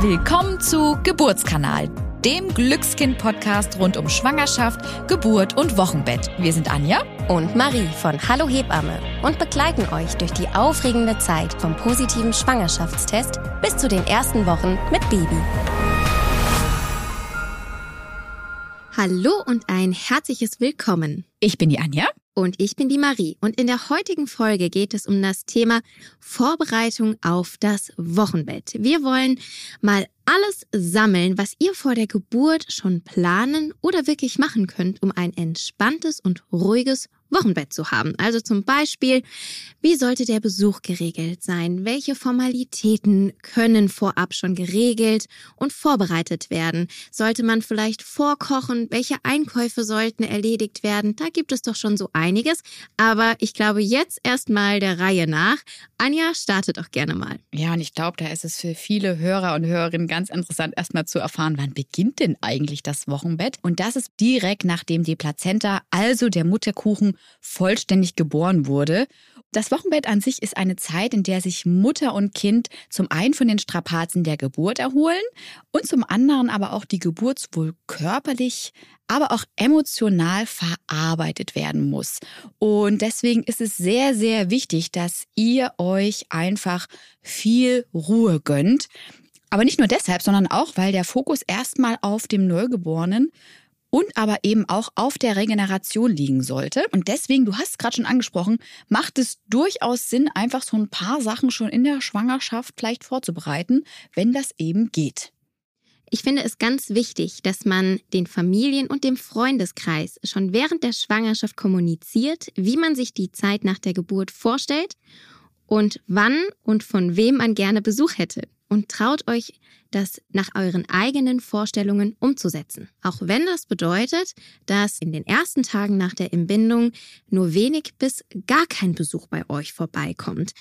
Willkommen zu Geburtskanal, dem Glückskind-Podcast rund um Schwangerschaft, Geburt und Wochenbett. Wir sind Anja und Marie von Hallo Hebamme und begleiten euch durch die aufregende Zeit vom positiven Schwangerschaftstest bis zu den ersten Wochen mit Baby. Hallo und ein herzliches Willkommen. Ich bin die Anja. Und ich bin die Marie. Und in der heutigen Folge geht es um das Thema Vorbereitung auf das Wochenbett. Wir wollen mal alles sammeln, was ihr vor der Geburt schon planen oder wirklich machen könnt, um ein entspanntes und ruhiges Wochenbett zu haben. Also zum Beispiel, wie sollte der Besuch geregelt sein? Welche Formalitäten können vorab schon geregelt und vorbereitet werden? Sollte man vielleicht vorkochen? Welche Einkäufe sollten erledigt werden? Da gibt es doch schon so einiges. Aber ich glaube jetzt erstmal der Reihe nach. Anja, startet doch gerne mal. Ja, und ich glaube, da ist es für viele Hörer und Hörerinnen ganz interessant, erstmal zu erfahren, wann beginnt denn eigentlich das Wochenbett? Und das ist direkt nachdem die Plazenta, also der Mutterkuchen, vollständig geboren wurde. Das Wochenbett an sich ist eine Zeit, in der sich Mutter und Kind zum einen von den Strapazen der Geburt erholen und zum anderen aber auch die Geburt sowohl körperlich, aber auch emotional verarbeitet werden muss. Und deswegen ist es sehr, sehr wichtig, dass ihr euch einfach viel Ruhe gönnt. Aber nicht nur deshalb, sondern auch, weil der Fokus erstmal auf dem Neugeborenen und aber eben auch auf der Regeneration liegen sollte. Und deswegen, du hast es gerade schon angesprochen, macht es durchaus Sinn, einfach so ein paar Sachen schon in der Schwangerschaft vielleicht vorzubereiten, wenn das eben geht. Ich finde es ganz wichtig, dass man den Familien und dem Freundeskreis schon während der Schwangerschaft kommuniziert, wie man sich die Zeit nach der Geburt vorstellt und wann und von wem man gerne Besuch hätte und traut euch, das nach euren eigenen Vorstellungen umzusetzen. Auch wenn das bedeutet, dass in den ersten Tagen nach der Entbindung nur wenig bis gar kein Besuch bei euch vorbeikommt.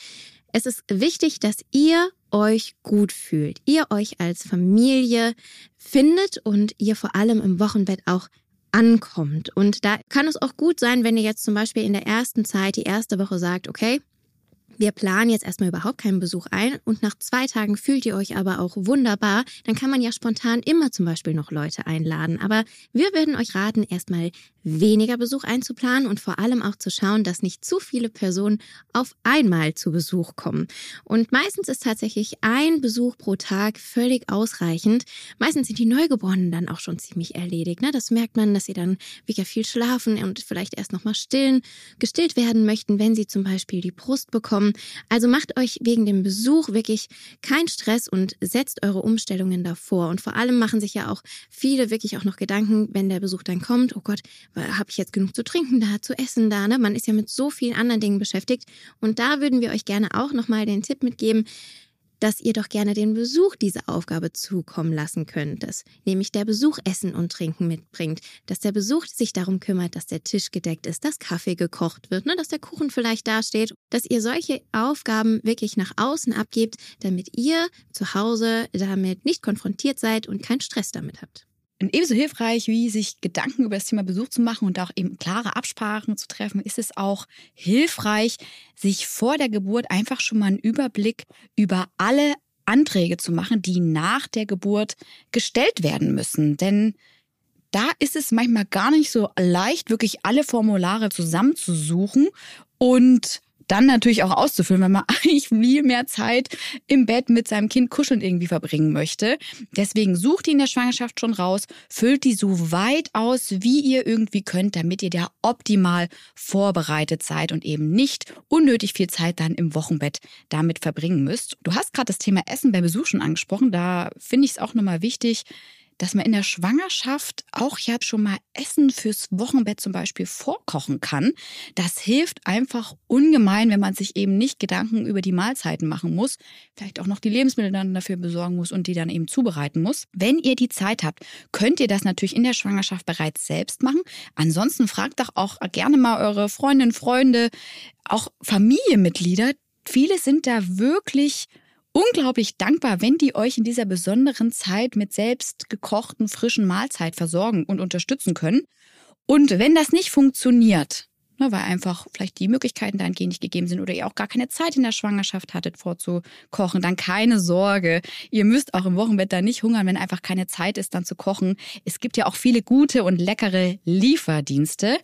Es ist wichtig, dass ihr euch gut fühlt, ihr euch als Familie findet und ihr vor allem im Wochenbett auch ankommt. Und da kann es auch gut sein, wenn ihr jetzt zum Beispiel in der ersten Zeit, die erste Woche sagt, okay, wir planen jetzt erstmal überhaupt keinen Besuch ein und nach zwei Tagen fühlt ihr euch aber auch wunderbar, dann kann man ja spontan immer zum Beispiel noch Leute einladen. Aber wir würden euch raten, erstmal weniger Besuch einzuplanen und vor allem auch zu schauen, dass nicht zu viele Personen auf einmal zu Besuch kommen. Und meistens ist tatsächlich ein Besuch pro Tag völlig ausreichend. Meistens sind die Neugeborenen dann auch schon ziemlich erledigt. Ne? Das merkt man, dass sie dann wieder viel schlafen und vielleicht erst nochmal stillen, gestillt werden möchten, wenn sie zum Beispiel die Brust bekommen kommen. Also macht euch wegen dem Besuch wirklich keinen Stress und setzt eure Umstellungen davor. Und vor allem machen sich ja auch viele wirklich auch noch Gedanken, wenn der Besuch dann kommt, oh Gott, habe ich jetzt genug zu trinken da, zu essen da? Ne? Man ist ja mit so vielen anderen Dingen beschäftigt. Und da würden wir euch gerne auch nochmal den Tipp mitgeben, dass ihr doch gerne den Besuch diese Aufgabe zukommen lassen könnt, dass nämlich der Besuch Essen und Trinken mitbringt, dass der Besuch sich darum kümmert, dass der Tisch gedeckt ist, dass Kaffee gekocht wird, ne, dass der Kuchen vielleicht dasteht, dass ihr solche Aufgaben wirklich nach außen abgebt, damit ihr zu Hause damit nicht konfrontiert seid und keinen Stress damit habt. Und ebenso hilfreich, wie sich Gedanken über das Thema Besuch zu machen und auch eben klare Absprachen zu treffen, ist es auch hilfreich, sich vor der Geburt einfach schon mal einen Überblick über alle Anträge zu machen, die nach der Geburt gestellt werden müssen. Denn da ist es manchmal gar nicht so leicht, wirklich alle Formulare zusammenzusuchen und dann natürlich auch auszufüllen, wenn man eigentlich viel mehr Zeit im Bett mit seinem Kind kuscheln irgendwie verbringen möchte. Deswegen sucht die in der Schwangerschaft schon raus, füllt die so weit aus, wie ihr irgendwie könnt, damit ihr da optimal vorbereitet seid und eben nicht unnötig viel Zeit dann im Wochenbett damit verbringen müsst. Du hast gerade das Thema Essen beim Besuch schon angesprochen. Da finde ich es auch nochmal wichtig, dass man in der Schwangerschaft auch ja schon mal Essen fürs Wochenbett zum Beispiel vorkochen kann. Das hilft einfach ungemein, wenn man sich eben nicht Gedanken über die Mahlzeiten machen muss, vielleicht auch noch die Lebensmittel dann dafür besorgen muss und die dann eben zubereiten muss. Wenn ihr die Zeit habt, könnt ihr das natürlich in der Schwangerschaft bereits selbst machen. Ansonsten fragt doch auch gerne mal eure Freundinnen, Freunde, auch Familienmitglieder. Viele sind da wirklich unglaublich dankbar, wenn die euch in dieser besonderen Zeit mit selbst gekochten frischen Mahlzeit versorgen und unterstützen können. Und wenn das nicht funktioniert, ne, weil einfach vielleicht die Möglichkeiten dahingehend nicht gegeben sind oder ihr auch gar keine Zeit in der Schwangerschaft hattet vorzukochen, dann keine Sorge. Ihr müsst auch im Wochenbett da nicht hungern, wenn einfach keine Zeit ist, dann zu kochen. Es gibt ja auch viele gute und leckere Lieferdienste.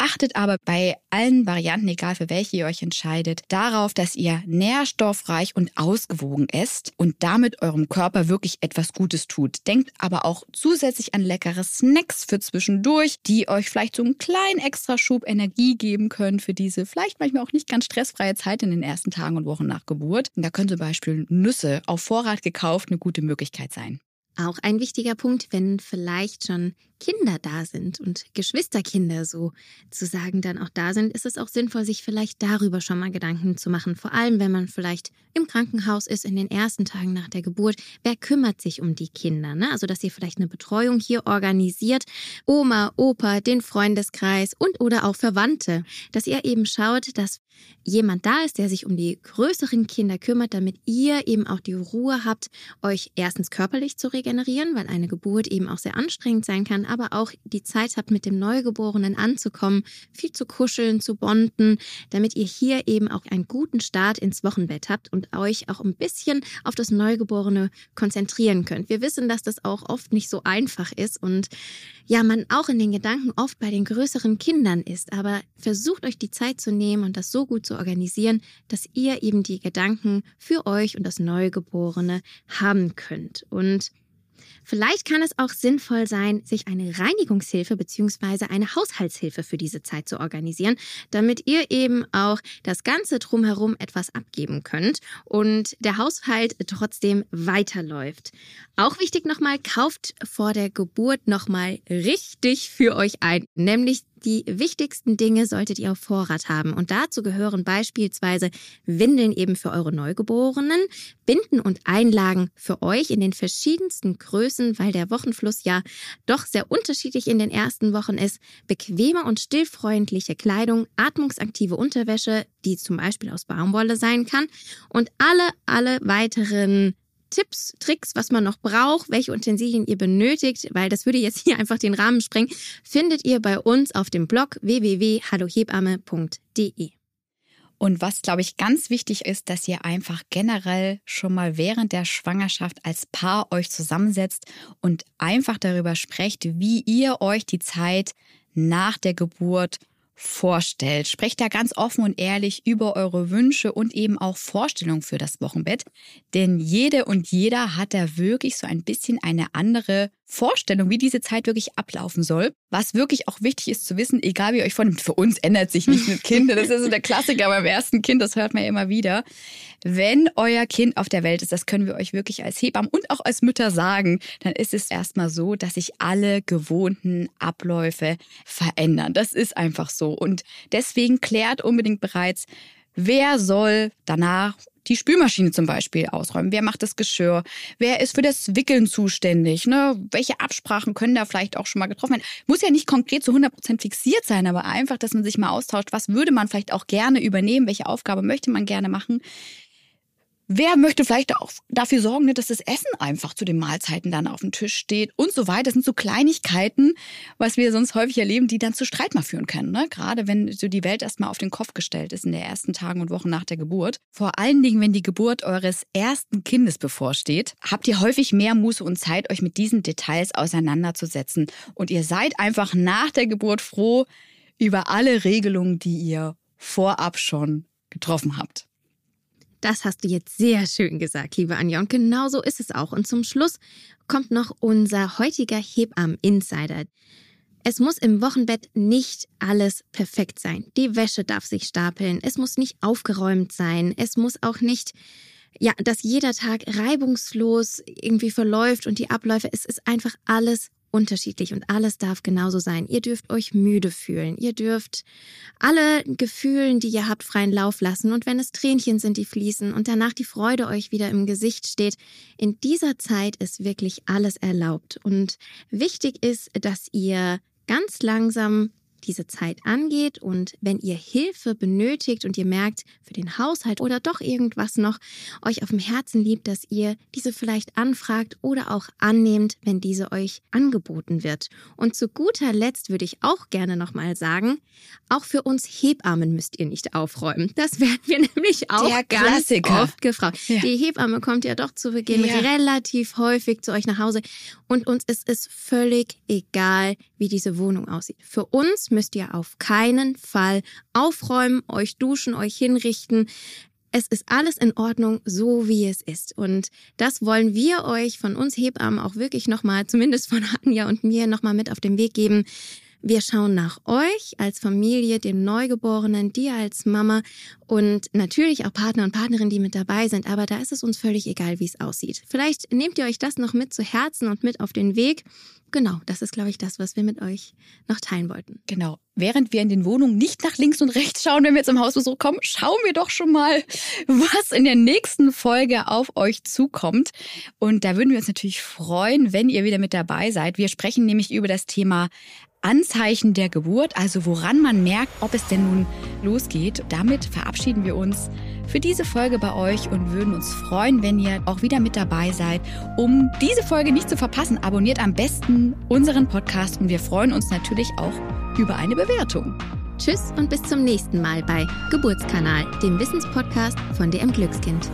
Achtet aber bei allen Varianten, egal für welche ihr euch entscheidet, darauf, dass ihr nährstoffreich und ausgewogen esst und damit eurem Körper wirklich etwas Gutes tut. Denkt aber auch zusätzlich an leckere Snacks für zwischendurch, die euch vielleicht so einen kleinen Extraschub Energie geben können für diese vielleicht manchmal auch nicht ganz stressfreie Zeit in den ersten Tagen und Wochen nach Geburt. Und da können zum Beispiel Nüsse auf Vorrat gekauft eine gute Möglichkeit sein. Auch ein wichtiger Punkt, wenn vielleicht schon Kinder da sind und Geschwisterkinder so zu sagen dann auch da sind, ist es auch sinnvoll, sich vielleicht darüber schon mal Gedanken zu machen. Vor allem, wenn man vielleicht im Krankenhaus ist in den ersten Tagen nach der Geburt. Wer kümmert sich um die Kinder? Ne? Also, dass ihr vielleicht eine Betreuung hier organisiert. Oma, Opa, den Freundeskreis und oder auch Verwandte. Dass ihr eben schaut, dass jemand da ist, der sich um die größeren Kinder kümmert, damit ihr eben auch die Ruhe habt, euch erstens körperlich zu regenerieren, weil eine Geburt eben auch sehr anstrengend sein kann, aber auch die Zeit habt, mit dem Neugeborenen anzukommen, viel zu kuscheln, zu bonden, damit ihr hier eben auch einen guten Start ins Wochenbett habt und euch auch ein bisschen auf das Neugeborene konzentrieren könnt. Wir wissen, dass das auch oft nicht so einfach ist und ja, man auch in den Gedanken oft bei den größeren Kindern ist, aber versucht euch die Zeit zu nehmen und das so gut zu organisieren, dass ihr eben die Gedanken für euch und das Neugeborene haben könnt. Und Vielleicht kann es auch sinnvoll sein, sich eine Reinigungshilfe bzw. eine Haushaltshilfe für diese Zeit zu organisieren, damit ihr eben auch das Ganze drumherum etwas abgeben könnt und der Haushalt trotzdem weiterläuft. Auch wichtig nochmal, kauft vor der Geburt nochmal richtig für euch ein, nämlich die wichtigsten Dinge solltet ihr auf Vorrat haben. Und dazu gehören beispielsweise Windeln eben für eure Neugeborenen, Binden und Einlagen für euch in den verschiedensten Größen, weil der Wochenfluss ja doch sehr unterschiedlich in den ersten Wochen ist. Bequeme und stillfreundliche Kleidung, atmungsaktive Unterwäsche, die zum Beispiel aus Baumwolle sein kann und alle, alle weiteren Tipps, Tricks, was man noch braucht, welche Utensilien ihr benötigt, weil das würde jetzt hier einfach den Rahmen sprengen, findet ihr bei uns auf dem Blog www.hallohebamme.de. Und was, glaube ich, ganz wichtig ist, dass ihr einfach generell schon mal während der Schwangerschaft als Paar euch zusammensetzt und einfach darüber sprecht, wie ihr euch die Zeit nach der Geburt vorstellt. Sprecht da ganz offen und ehrlich über eure Wünsche und eben auch Vorstellungen für das Wochenbett. Denn jede und jeder hat da wirklich so ein bisschen eine andere Vorstellung, wie diese Zeit wirklich ablaufen soll. Was wirklich auch wichtig ist zu wissen, egal wie ihr euch vornimmt, für uns ändert sich nicht mit Kind. Das ist so der Klassiker beim ersten Kind, das hört man ja immer wieder. Wenn euer Kind auf der Welt ist, das können wir euch wirklich als Hebammen und auch als Mütter sagen, dann ist es erstmal so, dass sich alle gewohnten Abläufe verändern. Das ist einfach so. Und deswegen klärt unbedingt bereits, wer soll danach die Spülmaschine zum Beispiel ausräumen? Wer macht das Geschirr? Wer ist für das Wickeln zuständig? Ne? Welche Absprachen können da vielleicht auch schon mal getroffen werden? Muss ja nicht konkret zu 100 Prozent fixiert sein, aber einfach, dass man sich mal austauscht. Was würde man vielleicht auch gerne übernehmen? Welche Aufgabe möchte man gerne machen? Wer möchte vielleicht auch dafür sorgen, ne, dass das Essen einfach zu den Mahlzeiten dann auf dem Tisch steht und so weiter. Das sind so Kleinigkeiten, was wir sonst häufig erleben, die dann zu Streit mal führen können. Ne? Gerade wenn so die Welt erstmal auf den Kopf gestellt ist in den ersten Tagen und Wochen nach der Geburt. Vor allen Dingen, wenn die Geburt eures ersten Kindes bevorsteht, habt ihr häufig mehr Muße und Zeit, euch mit diesen Details auseinanderzusetzen. Und ihr seid einfach nach der Geburt froh über alle Regelungen, die ihr vorab schon getroffen habt. Das hast du jetzt sehr schön gesagt, liebe Anja. Und genau so ist es auch. Und zum Schluss kommt noch unser heutiger Hebammen-Insider. Es muss im Wochenbett nicht alles perfekt sein. Die Wäsche darf sich stapeln. Es muss nicht aufgeräumt sein. Es muss auch nicht, ja, dass jeder Tag reibungslos irgendwie verläuft und die Abläufe. Es ist einfach alles unterschiedlich und alles darf genauso sein. Ihr dürft euch müde fühlen. Ihr dürft alle Gefühlen, die ihr habt, freien Lauf lassen. Und wenn es Tränchen sind, die fließen und danach die Freude euch wieder im Gesicht steht, in dieser Zeit ist wirklich alles erlaubt. Und wichtig ist, dass ihr ganz langsam diese Zeit angeht und wenn ihr Hilfe benötigt und ihr merkt für den Haushalt oder doch irgendwas noch euch auf dem Herzen liebt, dass ihr diese vielleicht anfragt oder auch annehmt, wenn diese euch angeboten wird. Und zu guter Letzt würde ich auch gerne nochmal sagen, auch für uns Hebammen müsst ihr nicht aufräumen. Das werden wir nämlich auch Der ganz Klassiker. oft gefragt. Ja. Die Hebamme kommt ja doch zu Beginn Ja. relativ häufig zu euch nach Hause und uns ist es völlig egal, wie diese Wohnung aussieht. Für uns müsst ihr auf keinen Fall aufräumen, euch duschen, euch hinrichten. Es ist alles in Ordnung, so wie es ist. Und das wollen wir euch von uns Hebammen auch wirklich nochmal, zumindest von Anja und mir, nochmal mit auf den Weg geben. Wir schauen nach euch als Familie, dem Neugeborenen, dir als Mama und natürlich auch Partner und Partnerinnen, die mit dabei sind. Aber da ist es uns völlig egal, wie es aussieht. Vielleicht nehmt ihr euch das noch mit zu Herzen und mit auf den Weg. Genau, das ist, glaube ich, das, was wir mit euch noch teilen wollten. Genau. Während wir in den Wohnungen nicht nach links und rechts schauen, wenn wir zum Hausbesuch kommen, schauen wir doch schon mal, was in der nächsten Folge auf euch zukommt. Und da würden wir uns natürlich freuen, wenn ihr wieder mit dabei seid. Wir sprechen nämlich über das Thema Anzeichen der Geburt, also woran man merkt, ob es denn nun losgeht. Damit verabschieden wir uns für diese Folge bei euch und würden uns freuen, wenn ihr auch wieder mit dabei seid. Um diese Folge nicht zu verpassen, abonniert am besten unseren Podcast und wir freuen uns natürlich auch über eine Bewertung. Tschüss und bis zum nächsten Mal bei Geburtskanal, dem Wissenspodcast von DM Glückskind.